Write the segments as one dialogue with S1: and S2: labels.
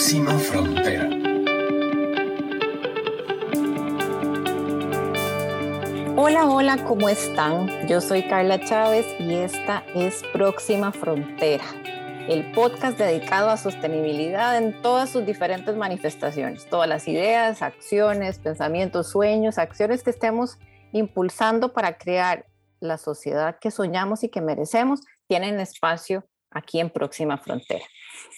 S1: Próxima Frontera.
S2: Hola, hola, ¿cómo están? Yo soy Carla Chávez y esta es Próxima Frontera, el podcast dedicado a sostenibilidad en todas sus diferentes manifestaciones, todas las ideas, acciones, pensamientos, sueños, acciones que estemos impulsando para crear la sociedad que soñamos y que merecemos, tienen espacio aquí en Próxima Frontera.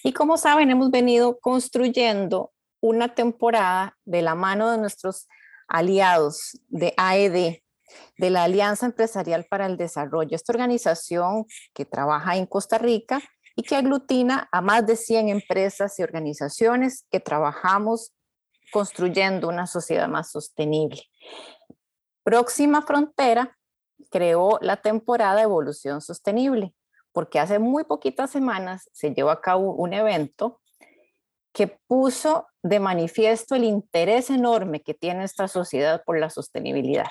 S2: Y como saben, hemos venido construyendo una temporada de la mano de nuestros aliados de AED, de la Alianza Empresarial para el Desarrollo, esta organización que trabaja en Costa Rica y que aglutina a más de 100 empresas y organizaciones que trabajamos construyendo una sociedad más sostenible. Próxima Frontera creó la temporada Evolución Sostenible, porque hace muy poquitas semanas se llevó a cabo un evento que puso de manifiesto el interés enorme que tiene esta sociedad por la sostenibilidad.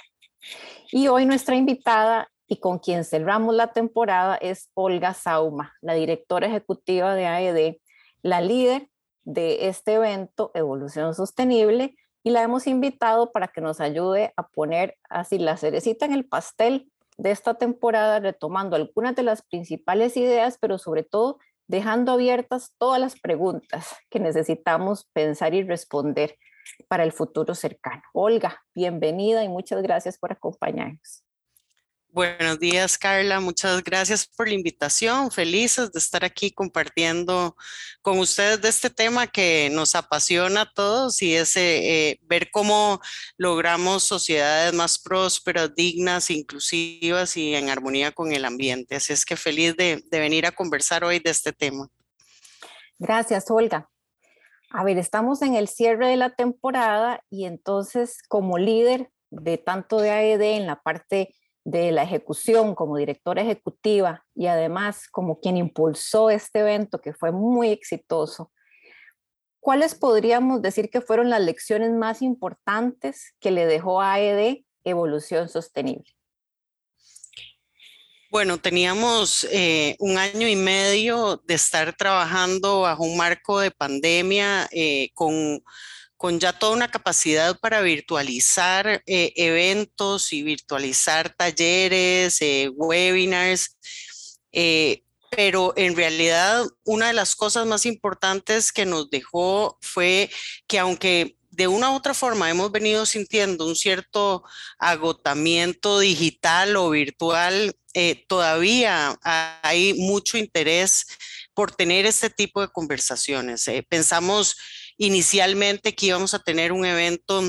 S2: Y hoy nuestra invitada y con quien cerramos la temporada es Olga Sauma, la directora ejecutiva de AED, la líder de este evento Evolución Sostenible, y la hemos invitado para que nos ayude a poner así la cerecita en el pastel de esta temporada, retomando algunas de las principales ideas, pero sobre todo dejando abiertas todas las preguntas que necesitamos pensar y responder para el futuro cercano. Olga, bienvenida y muchas gracias por acompañarnos.
S3: Buenos días, Carla. Muchas gracias por la invitación. Felices de estar aquí compartiendo con ustedes de este tema que nos apasiona a todos y es eh, eh, ver cómo logramos sociedades más prósperas, dignas, inclusivas y en armonía con el ambiente. Así es que feliz de, de venir a conversar hoy de este tema.
S2: Gracias, Olga. A ver, estamos en el cierre de la temporada y entonces como líder de tanto de AED en la parte de la ejecución como directora ejecutiva y además como quien impulsó este evento que fue muy exitoso, ¿cuáles podríamos decir que fueron las lecciones más importantes que le dejó AED Evolución Sostenible?
S3: Bueno, teníamos eh, un año y medio de estar trabajando bajo un marco de pandemia eh, con con ya toda una capacidad para virtualizar eh, eventos y virtualizar talleres, eh, webinars, eh, pero en realidad una de las cosas más importantes que nos dejó fue que aunque de una u otra forma hemos venido sintiendo un cierto agotamiento digital o virtual, todavía hay mucho interés por tener este tipo de conversaciones. pensamos inicialmente que íbamos a tener un evento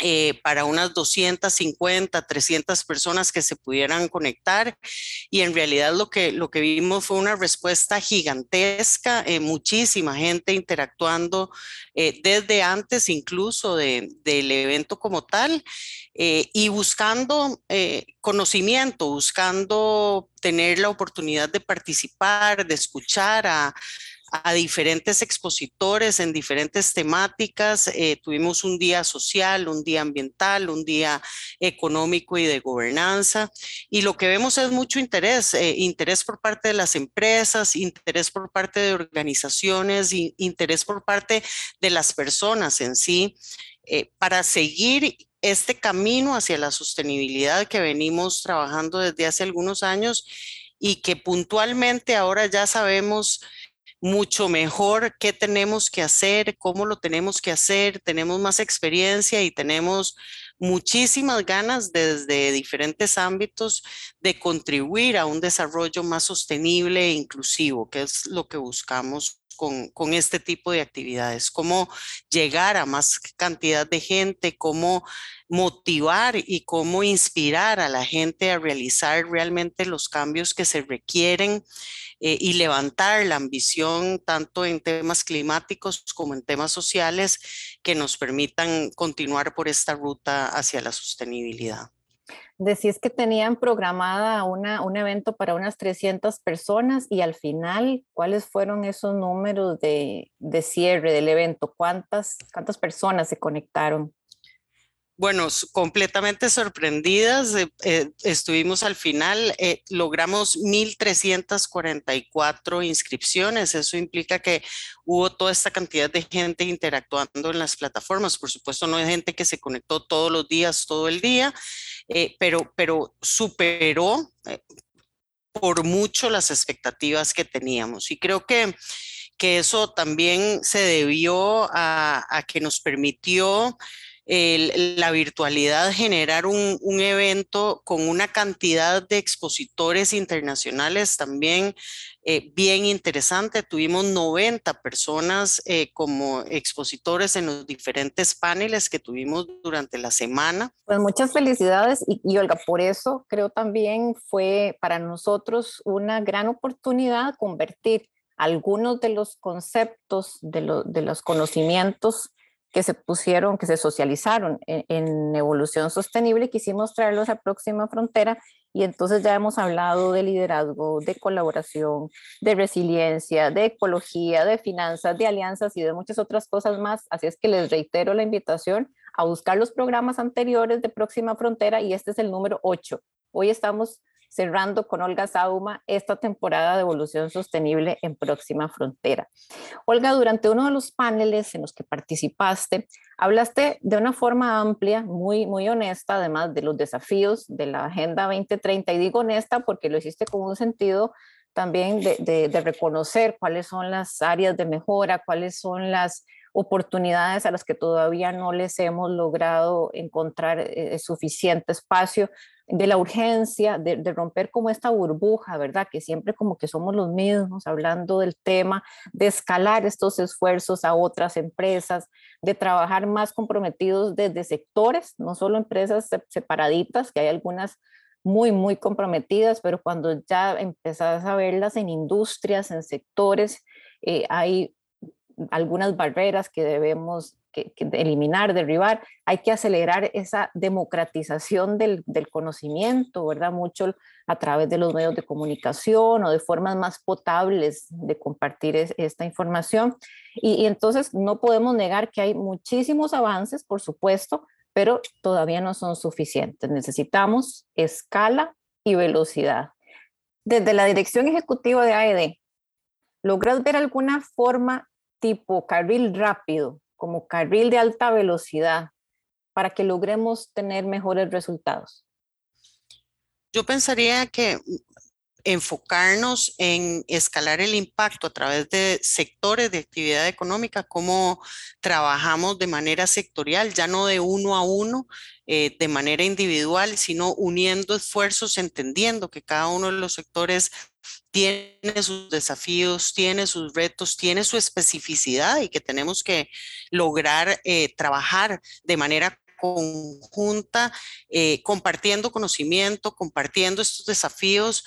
S3: eh, para unas 250, 300 personas que se pudieran conectar y en realidad lo que, lo que vimos fue una respuesta gigantesca, eh, muchísima gente interactuando eh, desde antes incluso del evento como tal y buscando conocimiento, buscando tener la oportunidad de participar, de escuchar a a diferentes expositores en diferentes temáticas. Eh, tuvimos un día social, un día ambiental, un día económico y de gobernanza. Y lo que vemos es mucho interés, eh, interés por parte de las empresas, interés por parte de organizaciones, interés por parte de las personas en sí, eh, para seguir este camino hacia la sostenibilidad que venimos trabajando desde hace algunos años y que puntualmente ahora ya sabemos mucho mejor qué tenemos que hacer, cómo lo tenemos que hacer, tenemos más experiencia y tenemos muchísimas ganas desde diferentes ámbitos de contribuir a un desarrollo más sostenible e inclusivo, que es lo que buscamos con, este tipo de actividades, cómo llegar a más cantidad de gente, cómo motivar y cómo inspirar a la gente a realizar realmente los cambios que se requieren eh, y levantar la ambición tanto en temas climáticos como en temas sociales que nos permitan continuar por esta ruta hacia la sostenibilidad
S2: decís que tenían programada una, un evento para unas 300 personas y al final, ¿cuáles fueron esos números de, de cierre del evento? ¿Cuántas, ¿Cuántas personas se conectaron?
S3: Bueno, completamente sorprendidas. Eh, eh, estuvimos al final, eh, logramos 1.344 inscripciones. Eso implica que hubo toda esta cantidad de gente interactuando en las plataformas. Por supuesto, no hay gente que se conectó todos los días, todo el día, pero, pero superó por mucho las expectativas que teníamos. Y creo que que eso también se debió a que nos permitió la virtualidad, generar un, evento con una cantidad de expositores internacionales también eh, bien interesante. Tuvimos 90 personas eh, como expositores en los diferentes paneles que tuvimos durante la semana.
S2: Pues muchas felicidades y, y Olga, por eso creo también fue para nosotros una gran oportunidad convertir algunos de los conceptos, de, de los conocimientos que se pusieron, que se socializaron en, evolución sostenible, quisimos traerlos a Próxima Frontera y entonces ya hemos hablado de liderazgo, de colaboración, de resiliencia, de ecología, de finanzas, de alianzas y de muchas otras cosas más. Así es que les reitero la invitación a buscar los programas anteriores de Próxima Frontera y este es el número 8. Hoy estamos cerrando con Olga Sauma esta temporada de evolución sostenible en Próxima Frontera. Olga, durante uno de los paneles en los que participaste, hablaste de una forma amplia, muy, muy honesta, además de los desafíos de la Agenda 2030, y digo honesta porque lo hiciste con un sentido también de, reconocer cuáles son las áreas de mejora, cuáles son las oportunidades a las que todavía no les hemos logrado encontrar eh, suficiente espacio, de la urgencia de, romper como esta burbuja, ¿verdad? Que siempre como que somos los mismos hablando del tema, de escalar estos esfuerzos a otras empresas, de trabajar más comprometidos desde sectores, no solo empresas separaditas, que hay algunas muy, muy comprometidas, pero cuando ya empezás a verlas en industrias, en sectores, eh, hay algunas barreras que debemos que, eliminar, derribar, hay que acelerar esa democratización del, conocimiento, ¿verdad? Mucho a través de los medios de comunicación o de formas más potables de compartir esta información. Y, y entonces no podemos negar que hay muchísimos avances, por supuesto, pero todavía no son suficientes. Necesitamos escala y velocidad. Desde la dirección ejecutiva de AED, ¿logras ver alguna forma tipo carril rápido, como carril de alta velocidad, para que logremos tener mejores resultados?
S3: Yo pensaría que enfocarnos en escalar el impacto a través de sectores de actividad económica, cómo trabajamos de manera sectorial, ya no de uno a uno, eh, de manera individual, sino uniendo esfuerzos, entendiendo que cada uno de los sectores tiene sus desafíos, tiene sus retos, tiene su especificidad y que tenemos que lograr eh, trabajar de manera conjunta, eh, compartiendo conocimiento, compartiendo estos desafíos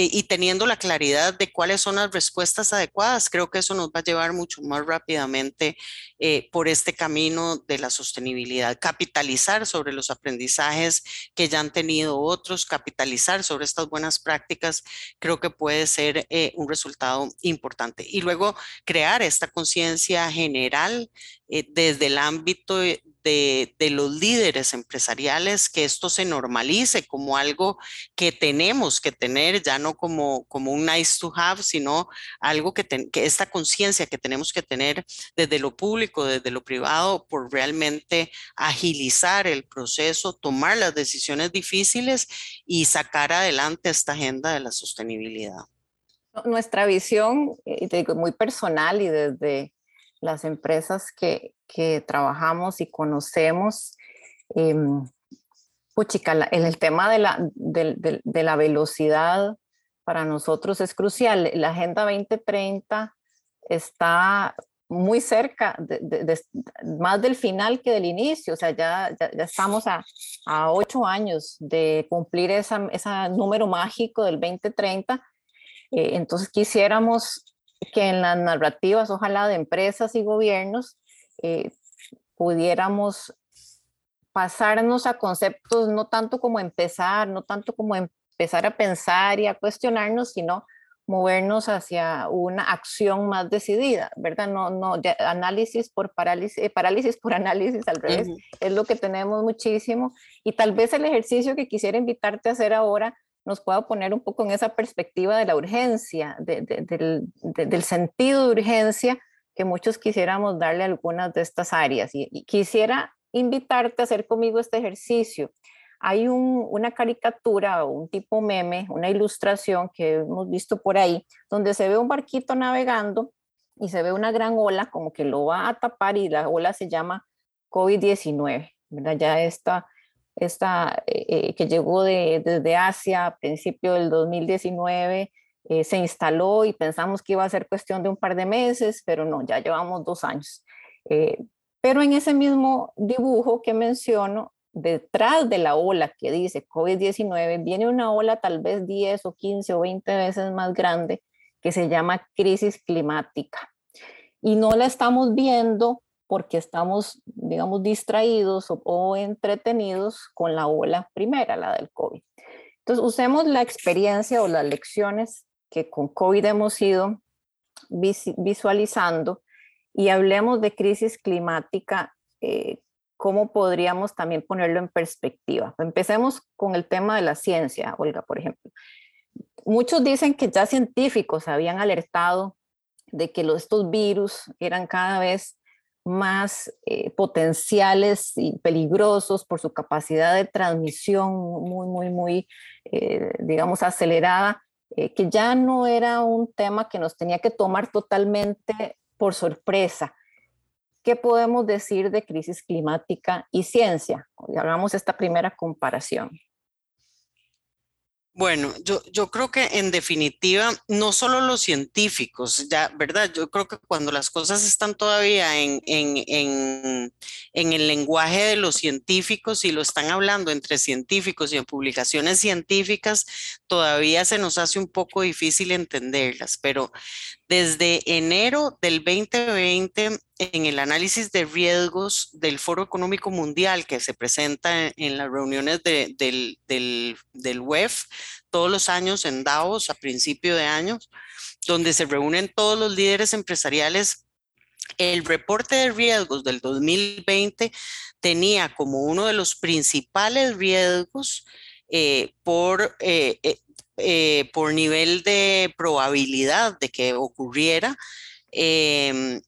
S3: y teniendo la claridad de cuáles son las respuestas adecuadas, creo que eso nos va a llevar mucho más rápidamente eh, por este camino de la sostenibilidad. Capitalizar sobre los aprendizajes que ya han tenido otros, capitalizar sobre estas buenas prácticas, creo que puede ser eh, un resultado importante. Y luego crear esta conciencia general desde el ámbito los líderes empresariales, que esto se normalice como algo que tenemos que tener, ya no como, como un nice to have, sino algo que, que esta conciencia que tenemos que tener desde lo público, desde lo privado, por realmente agilizar el proceso, tomar las decisiones difíciles y sacar adelante esta agenda de la sostenibilidad.
S2: Nuestra visión, eh, muy personal y desde las empresas que, que trabajamos y conocemos, eh, en el tema de la, de, la velocidad para nosotros es crucial. La Agenda 2030 está muy cerca, más del final que del inicio, o sea, ya, ya, estamos a, a, ocho años de cumplir ese esa número mágico del 2030. Eh, entonces quisiéramos que en las narrativas, ojalá de empresas y gobiernos, eh, pudiéramos pasarnos a conceptos no tanto como empezar, no tanto como empezar a pensar y a cuestionarnos, sino movernos hacia una acción más decidida, ¿verdad? No, no, análisis por parálisis, eh, parálisis por análisis al revés, es lo que tenemos muchísimo y tal vez el ejercicio que quisiera invitarte a hacer ahora nos pueda poner un poco en esa perspectiva de la urgencia, del, del, sentido de urgencia que muchos quisiéramos darle a algunas de estas áreas. y quisiera invitarte a hacer conmigo este ejercicio hay una caricatura o un tipo meme, una ilustración que hemos visto por ahí, donde se ve un barquito navegando y se ve una gran ola como que lo va a tapar y la ola se llama COVID-19, Ya esta, esta eh, eh, que llegó desde Asia a principio del 2019, eh, se instaló y pensamos que iba a ser cuestión de un par de meses, pero no, ya llevamos dos años. pero en ese mismo dibujo que menciono, detrás de la ola que dice COVID-19 viene una ola tal vez 10 o 15 o 20 veces más grande que se llama crisis climática. Y no la estamos viendo porque estamos, digamos, distraídos o, entretenidos con la ola primera, la del COVID. Entonces, usemos la experiencia o las lecciones que con COVID hemos ido visualizando y hablemos de crisis climática eh, ¿cómo podríamos también ponerlo en perspectiva? Empecemos con el tema de la ciencia, Olga, por ejemplo. Muchos dicen que ya científicos habían alertado de que estos virus eran cada vez más eh, potenciales y peligrosos por su capacidad de transmisión muy, muy, muy, eh, digamos, acelerada, eh, que ya no era un tema que nos tenía que tomar totalmente por sorpresa, ¿Qué podemos decir de crisis climática y ciencia? Hagamos esta primera comparación.
S3: Bueno, yo, yo creo que en definitiva, no solo los científicos, ya, ¿verdad? Yo creo que cuando las cosas están todavía en, en, en, en, el lenguaje de los científicos y lo están hablando entre científicos y en publicaciones científicas, todavía se nos hace un poco difícil entenderlas, pero desde enero del 2020, en el análisis de riesgos del Foro Económico Mundial que se presenta en, las reuniones del, del, del WEF todos los años en Davos a principio de años, donde se reúnen todos los líderes empresariales el reporte de riesgos del 2020 tenía como uno de los principales riesgos eh, por eh, eh, eh, por nivel de probabilidad de que ocurriera em,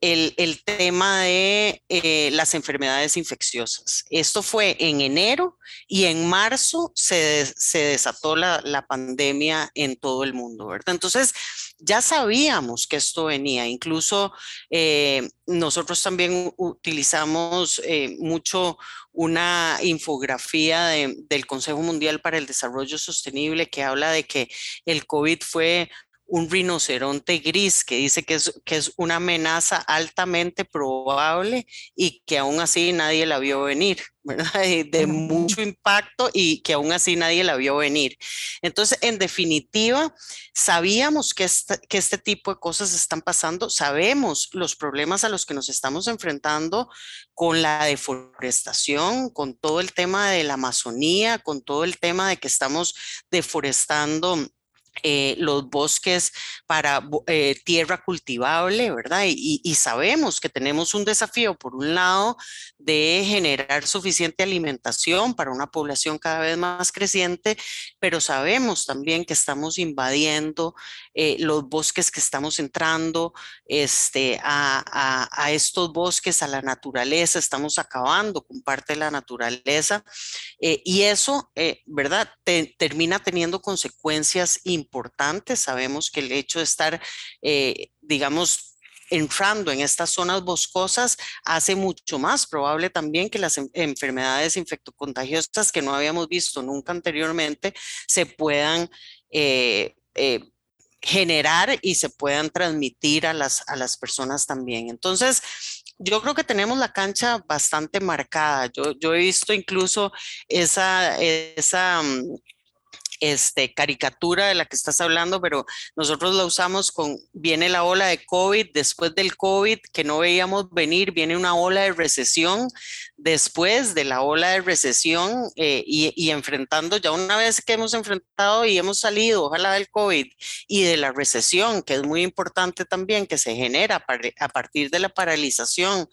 S3: el, tema de eh, las enfermedades infecciosas. Esto fue en enero y en marzo se, desató la, pandemia en todo el mundo, ¿verdad? Entonces, ya sabíamos que esto venía, incluso eh, nosotros también utilizamos eh, mucho una infografía del Consejo Mundial para el Desarrollo Sostenible que habla de que el COVID fue un rinoceronte gris que dice que es, que es una amenaza altamente probable y que aún así nadie la vio venir, ¿verdad? De mucho impacto y que aún así nadie la vio venir. Entonces, en definitiva, sabíamos que, que este tipo de cosas están pasando, sabemos los problemas a los que nos estamos enfrentando con la deforestación, con todo el tema de la Amazonía, con todo el tema de que estamos deforestando eh, los bosques para eh, tierra cultivable, ¿verdad? Y, sabemos que tenemos un desafío, por un lado, de generar suficiente alimentación para una población cada vez más creciente, pero sabemos también que estamos invadiendo eh, los bosques que estamos entrando este, a, estos bosques, a la naturaleza, estamos acabando con parte de la naturaleza y eso, ¿verdad? termina teniendo consecuencias importantes importante. Sabemos que el hecho de estar, eh, digamos, entrando en estas zonas boscosas hace mucho más probable también que las enfermedades infectocontagiosas que no habíamos visto nunca anteriormente se puedan eh, eh, generar y se puedan transmitir a las, a las personas también. Entonces, yo creo que tenemos la cancha bastante marcada. Yo, yo he visto incluso esa, esa mm, este, caricatura de la que estás hablando, pero nosotros la usamos con, viene la ola de COVID, después del COVID que no veíamos venir, viene una ola de recesión, después de la ola de recesión eh, y, enfrentando, ya una vez que hemos enfrentado y hemos salido, ojalá del COVID y de la recesión, que es muy importante también, que se genera a partir de la paralización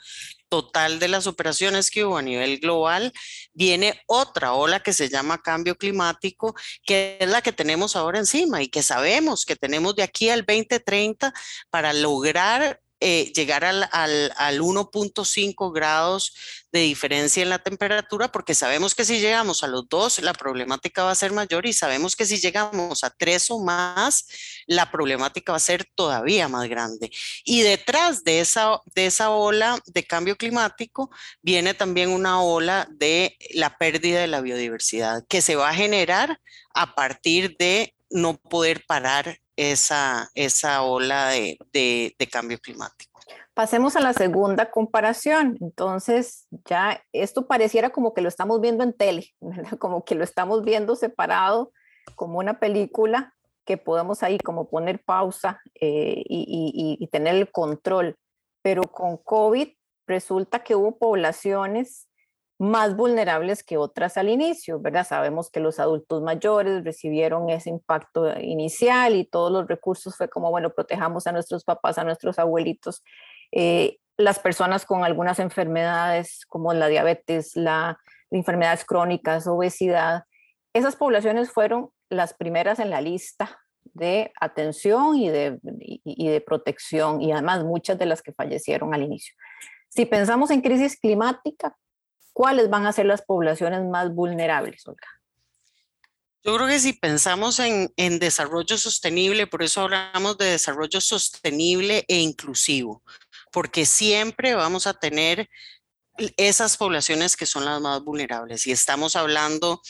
S3: total de las operaciones que hubo a nivel global, viene otra ola que se llama cambio climático, que es la que tenemos ahora encima y que sabemos que tenemos de aquí al 2030 para lograr eh, llegar al, al, al 1.5 grados de diferencia en la temperatura, porque sabemos que si llegamos a los dos, la problemática va a ser mayor y sabemos que si llegamos a tres o más, la problemática va a ser todavía más grande. Y detrás de esa, de esa ola de cambio climático viene también una ola de la pérdida de la biodiversidad que se va a generar a partir de no poder parar esa, esa ola de, de, cambio climático.
S2: Pasemos a la segunda comparación. Entonces, ya esto pareciera como que lo estamos viendo en tele, como que lo estamos viendo separado como una película que podemos ahí como poner pausa eh, y, y, tener el control. Pero con COVID resulta que hubo poblaciones más vulnerables que otras al inicio, ¿verdad? Sabemos que los adultos mayores recibieron ese impacto inicial y todos los recursos fue como, bueno, protejamos a nuestros papás, a nuestros abuelitos. Eh, las personas con algunas enfermedades como la diabetes, la, enfermedades crónicas, obesidad, esas poblaciones fueron las primeras en la lista de atención y de, y de protección y además muchas de las que fallecieron al inicio. Si pensamos en crisis climática, ¿cuáles van a ser las poblaciones más vulnerables, Olga?
S3: Yo creo que si pensamos en, desarrollo sostenible, por eso hablamos de desarrollo sostenible e inclusivo, porque siempre vamos a tener esas poblaciones que son las más vulnerables y estamos hablando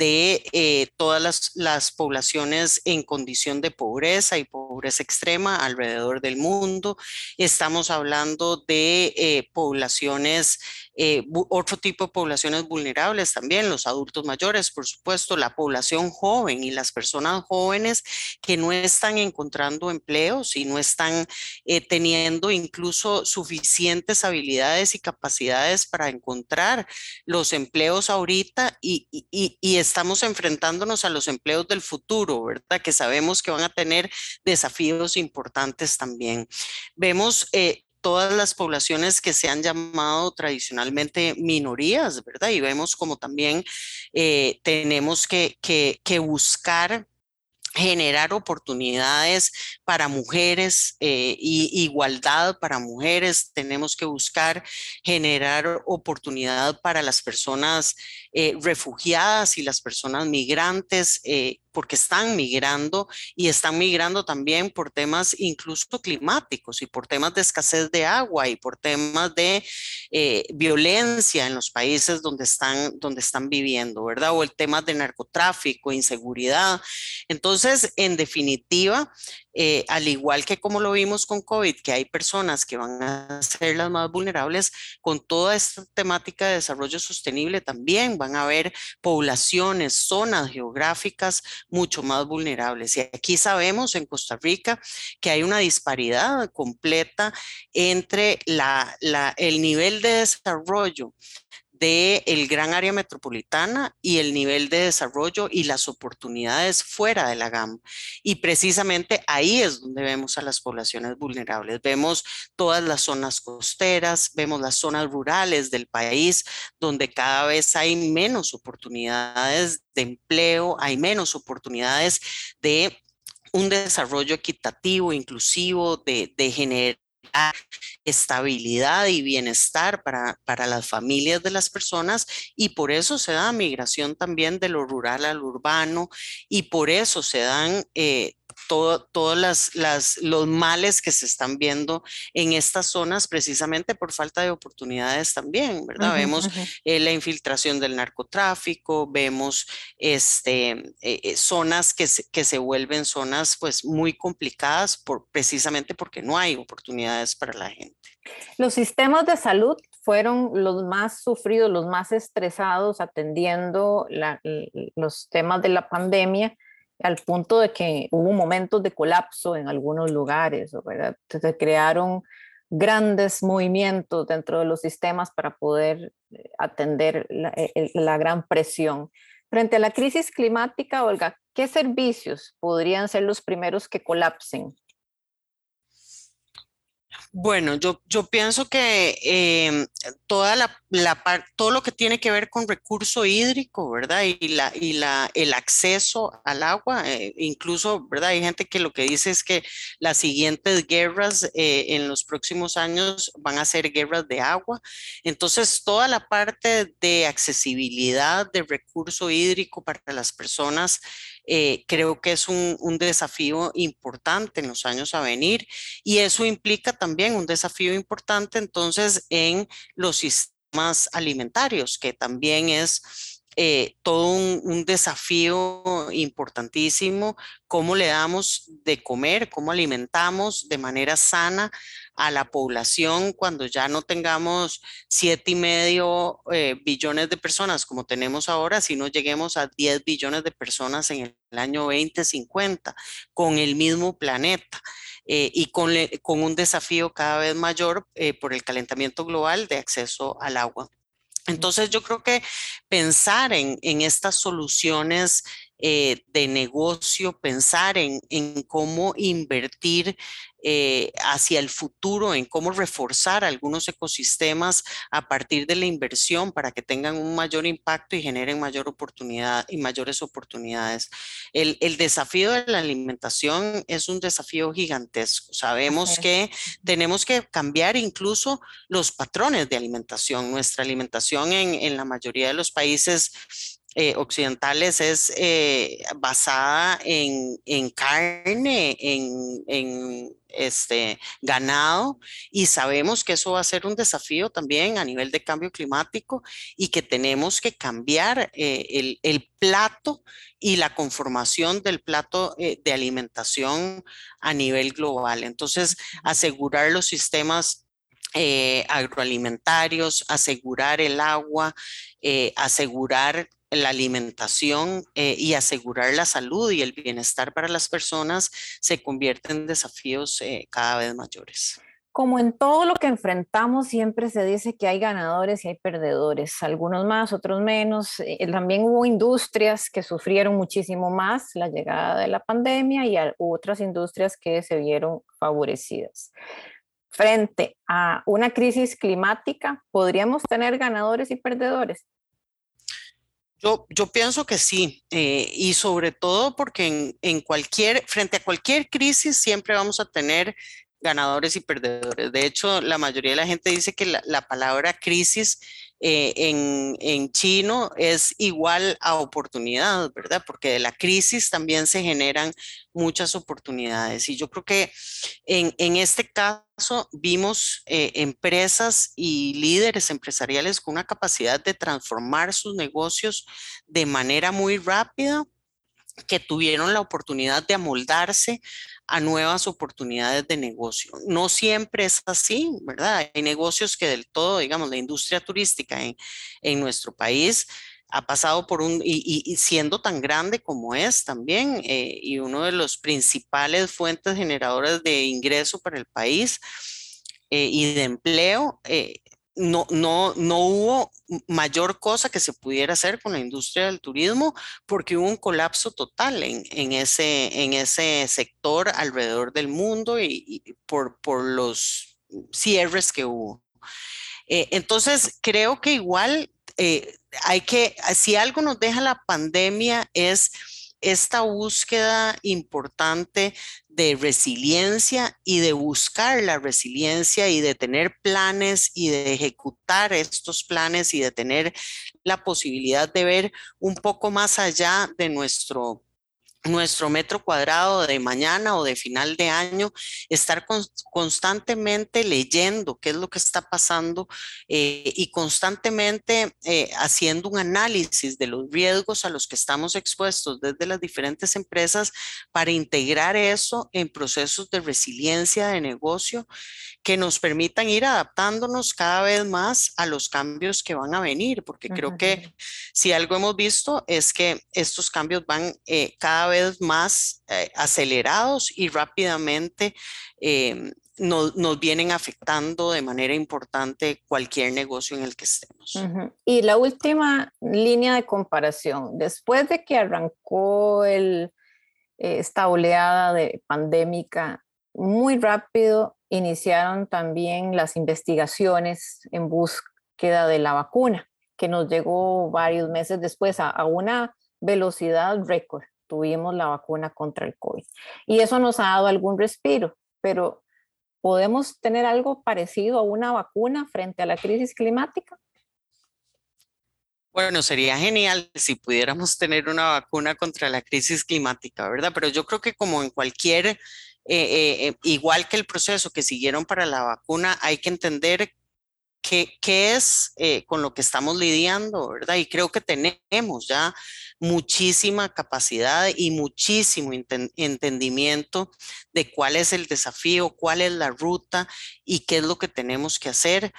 S3: de eh, todas las, las, poblaciones en condición de pobreza y pobreza extrema alrededor del mundo. Estamos hablando de eh, poblaciones, eh, otro tipo de poblaciones vulnerables también, los adultos mayores, por supuesto, la población joven y las personas jóvenes que no están encontrando empleos y no están teniendo incluso suficientes habilidades y capacidades para encontrar los empleos ahorita y, y, y estamos enfrentándonos a los empleos del futuro, ¿verdad? Que sabemos que van a tener desafíos importantes también. Vemos eh, todas las poblaciones que se han llamado tradicionalmente minorías, ¿verdad? Y vemos como también eh, tenemos que, que, que buscar generar oportunidades para mujeres eh, y igualdad para mujeres. Tenemos que buscar generar oportunidad para las personas eh, refugiadas y las personas migrantes. Eh, porque están migrando y están migrando también por temas incluso climáticos y por temas de escasez de agua y por temas de eh, violencia en los países donde están, donde están viviendo, ¿verdad? O el tema de narcotráfico, inseguridad. Entonces, en definitiva, eh, al igual que como lo vimos con COVID, que hay personas que van a ser las más vulnerables, con toda esta temática de desarrollo sostenible también van a haber poblaciones, zonas geográficas mucho más vulnerables. Y aquí sabemos en Costa Rica que hay una disparidad completa entre el nivel de desarrollo del el gran área metropolitana y el nivel de desarrollo y las oportunidades fuera de la GAM. Y precisamente ahí es donde vemos a las poblaciones vulnerables. Vemos todas las zonas costeras, vemos las zonas rurales del país, donde cada vez hay menos oportunidades de empleo, hay menos oportunidades de un desarrollo equitativo, inclusivo, de, de generar estabilidad y bienestar para, para, las familias de las personas y por eso se da migración también de lo rural al urbano y por eso se dan eh, todos las, las, los males que se están viendo en estas zonas precisamente por falta de oportunidades también, ¿verdad? vemos eh, la infiltración del narcotráfico, vemos este, eh, eh, zonas que se, que se vuelven zonas pues muy complicadas por, precisamente porque no hay oportunidades para la gente.
S2: Los sistemas de salud fueron los más sufridos, los más estresados atendiendo los temas de la pandemia al punto de que hubo momentos de colapso en algunos lugares, ¿verdad? Se crearon grandes movimientos dentro de los sistemas para poder eh, atender la, la gran presión. Frente a la crisis climática, Olga, ¿qué servicios podrían ser los primeros que colapsen?
S3: Bueno, yo, yo pienso que em, toda la, la todo lo que tiene que ver con recurso hídrico, ¿verdad? Y, la, y la, el acceso al agua, eh, incluso, ¿verdad? Hay gente que lo que dice es que las siguientes guerras eh, en los próximos años van a ser guerras de agua. Entonces, toda la parte de accesibilidad de recurso hídrico para las personas eh, creo que es un, desafío importante en los años a venir y eso implica también un desafío importante entonces en los sistemas alimentarios, que también es eh, todo un, desafío importantísimo, cómo le damos de comer, cómo alimentamos de manera sana a la población cuando ya no tengamos siete y medio eh, billones de personas como tenemos ahora, sino lleguemos a 10 billones de personas en el año 2050 con el mismo planeta. Eh, y con, con, un desafío cada vez mayor por el calentamiento global de acceso al agua. Entonces yo creo que pensar en, estas soluciones eh, de negocio, pensar en, cómo invertir eh, hacia el futuro, en cómo reforzar algunos ecosistemas a partir de la inversión para que tengan un mayor impacto y generen mayor oportunidad y mayores oportunidades. El, desafío de la alimentación es un desafío gigantesco. Sabemos que tenemos que cambiar incluso los patrones de alimentación. Nuestra alimentación en, en la mayoría de los países eh, occidentales es eh, basada en, carne, en, este, ganado, y sabemos que eso va a ser un desafío también a nivel de cambio climático y que tenemos que cambiar eh, el, plato y la conformación del plato de alimentación a nivel global. Entonces, asegurar los sistemas agroalimentarios, asegurar el agua, asegurar la alimentación eh, y asegurar la salud y el bienestar para las personas se convierten en desafíos eh, cada vez mayores.
S2: Como en todo lo que enfrentamos, siempre se dice que hay ganadores y hay perdedores, algunos más, otros menos. Eh, también hubo industrias que sufrieron muchísimo más la llegada de la pandemia y otras industrias que se vieron favorecidas. Frente a una crisis climática, ¿podríamos tener ganadores y perdedores?
S3: Yo, yo pienso que sí, eh, y sobre todo porque en, en, cualquier, frente a cualquier crisis siempre vamos a tener ganadores y perdedores. De hecho, la mayoría de la gente dice que la, palabra crisis eh, en, en, chino es igual a oportunidad, ¿verdad? Porque de la crisis también se generan muchas oportunidades. Y yo creo que en, en este caso vimos eh, empresas y líderes empresariales con una capacidad de transformar sus negocios de manera muy rápida que tuvieron la oportunidad de amoldarse a nuevas oportunidades de negocio. No siempre es así, ¿verdad? Hay negocios que del todo, digamos, la industria turística en, en nuestro país ha pasado por un, y, siendo tan grande como es también, eh, y uno de los principales fuentes generadoras de ingreso para el país eh, y de empleo, eh, no, no, no hubo mayor cosa que se pudiera hacer con la industria del turismo porque hubo un colapso total en, en ese, en ese sector alrededor del mundo y, por, por, los cierres que hubo. Eh, entonces, creo que igual eh, hay que, si algo nos deja la pandemia es esta búsqueda importante de resiliencia y de buscar la resiliencia y de tener planes y de ejecutar estos planes y de tener la posibilidad de ver un poco más allá de nuestro nuestro metro cuadrado de mañana o de final de año, estar constantemente leyendo qué es lo que está pasando eh, y constantemente eh, haciendo un análisis de los riesgos a los que estamos expuestos desde las diferentes empresas para integrar eso en procesos de resiliencia de negocio que nos permitan ir adaptándonos cada vez más a los cambios que van a venir, porque creo que si algo hemos visto es que estos cambios van eh, cada vez vez más eh, acelerados y rápidamente em, nos, vienen afectando de manera importante cualquier negocio en el que estemos.
S2: Y la última línea de comparación, después de que arrancó el, eh, esta oleada de pandémica, muy rápido iniciaron también las investigaciones en búsqueda de la vacuna, que nos llegó varios meses después a una velocidad récord. Tuvimos la vacuna contra el COVID. Y eso nos ha dado algún respiro, pero ¿Podemos tener algo parecido a una vacuna frente a la crisis climática?
S3: Bueno, sería genial si pudiéramos tener una vacuna contra la crisis climática, ¿verdad? Pero yo creo que como en cualquier, eh, eh, eh, igual que el proceso que siguieron para la vacuna, hay que entender qué, qué es con lo que estamos lidiando, ¿verdad? Y creo que tenemos ya muchísima capacidad y muchísimo entendimiento de cuál es el desafío, cuál es la ruta y qué es lo que tenemos que hacer.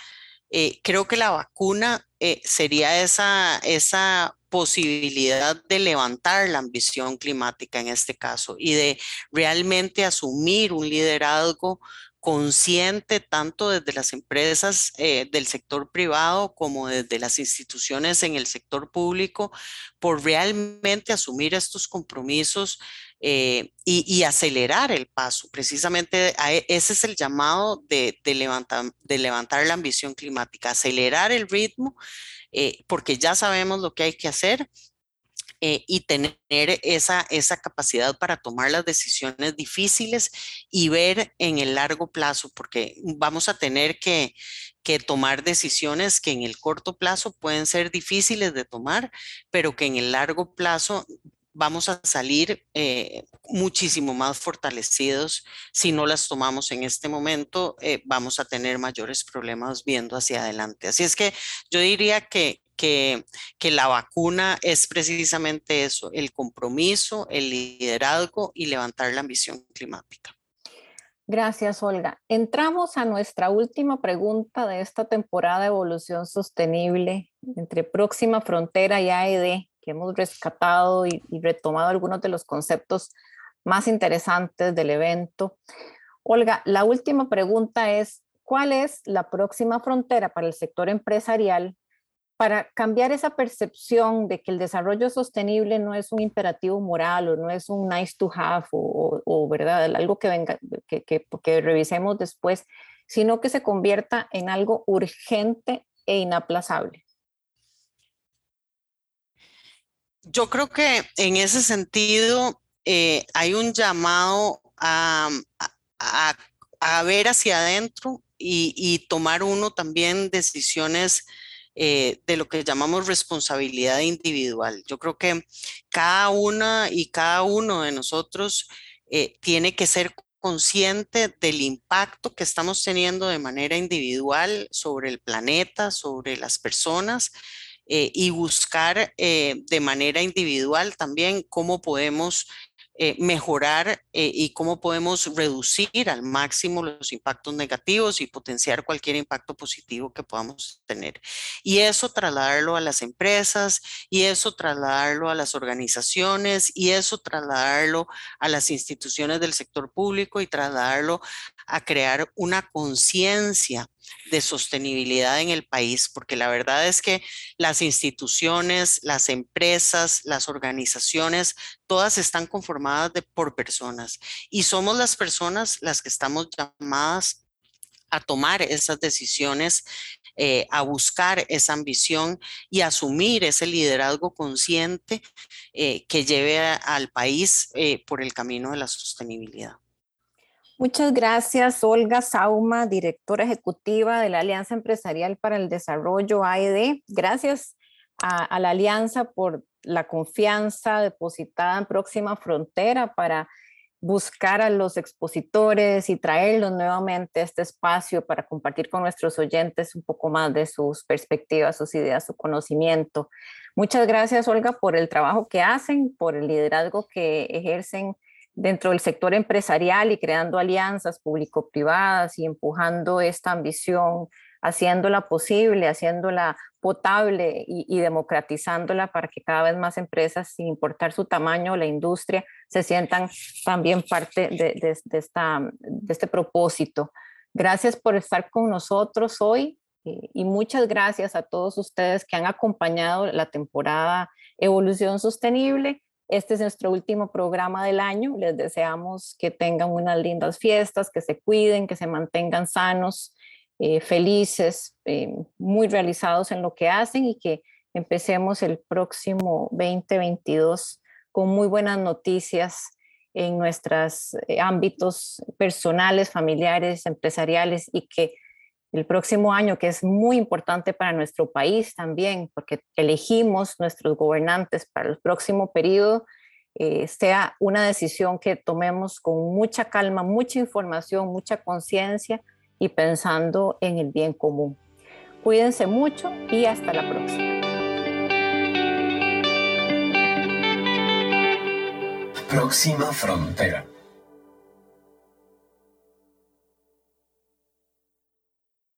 S3: Eh, creo que la vacuna eh, sería esa, esa posibilidad de levantar la ambición climática en este caso y de realmente asumir un liderazgo consciente tanto desde las empresas eh, del sector privado como desde las instituciones en el sector público por realmente asumir estos compromisos eh, y, acelerar el paso. Precisamente e, ese es el llamado de, levantar, de levantar la ambición climática, acelerar el ritmo, eh, porque ya sabemos lo que hay que hacer eh, y tener esa, esa capacidad para tomar las decisiones difíciles y ver en el largo plazo, porque vamos a tener que, que tomar decisiones que en el corto plazo pueden ser difíciles de tomar, pero que en el largo plazo vamos a salir eh, muchísimo más fortalecidos. Si no las tomamos en este momento, eh, vamos a tener mayores problemas viendo hacia adelante. Así es que yo diría que, que, la vacuna es precisamente eso, el compromiso, el liderazgo y levantar la ambición climática.
S2: Gracias, Olga. Entramos a nuestra última pregunta de esta temporada de evolución sostenible entre Próxima Frontera y AED, que hemos rescatado y, y retomado algunos de los conceptos más interesantes del evento. Olga, la última pregunta es, ¿cuál es la próxima frontera para el sector empresarial para cambiar esa percepción de que el desarrollo sostenible no es un imperativo moral o no es un nice to have o, verdad algo que venga que, que, revisemos después sino que se convierta en algo urgente e inaplazable.
S3: Yo creo que en ese sentido eh, hay un llamado a, a, a, ver hacia adentro y, y tomar uno también decisiones eh, de lo que llamamos responsabilidad individual. Yo creo que cada una y cada uno de nosotros eh, tiene que ser consciente del impacto que estamos teniendo de manera individual sobre el planeta, sobre las personas eh, y buscar de manera individual también cómo podemos eh, mejorar eh, y cómo podemos reducir al máximo los impactos negativos y potenciar cualquier impacto positivo que podamos tener. Y eso trasladarlo a las empresas y eso trasladarlo a las organizaciones y eso trasladarlo a las instituciones del sector público y trasladarlo a crear una conciencia de sostenibilidad en el país, porque la verdad es que las instituciones, las empresas, las organizaciones, todas están conformadas por personas y somos las personas las que estamos llamadas a tomar esas decisiones, eh, a buscar esa ambición y asumir ese liderazgo consciente eh, que lleve al país eh, por el camino de la sostenibilidad.
S2: Muchas gracias, Olga Sauma, directora ejecutiva de la Alianza Empresarial para el Desarrollo AED. Gracias a, la Alianza por la confianza depositada en Próxima Frontera para buscar a los expositores y traerlos nuevamente a este espacio para compartir con nuestros oyentes un poco más de sus perspectivas, sus ideas, su conocimiento. Muchas gracias, Olga, por el trabajo que hacen, por el liderazgo que ejercen dentro del sector empresarial y creando alianzas público-privadas y empujando esta ambición haciéndola posible, haciéndola potable y, democratizándola para que cada vez más empresas, sin importar su tamaño, la industria, se sientan también parte de, esta, de este propósito. Gracias por estar con nosotros hoy eh, y muchas gracias a todos ustedes que han acompañado la temporada Evolución Sostenible. Este es nuestro último programa del año. Les deseamos que tengan unas lindas fiestas, que se cuiden, que se mantengan sanos eh, felices, eh, muy realizados en lo que hacen y que empecemos el próximo 2022 con muy buenas noticias en nuestros eh, ámbitos personales, familiares, empresariales y que el próximo año, que es muy importante para nuestro país también, porque elegimos nuestros gobernantes para el próximo periodo, sea una decisión que tomemos con mucha calma, mucha información, mucha conciencia y pensando en el bien común. Cuídense mucho y hasta la próxima.
S1: Próxima frontera.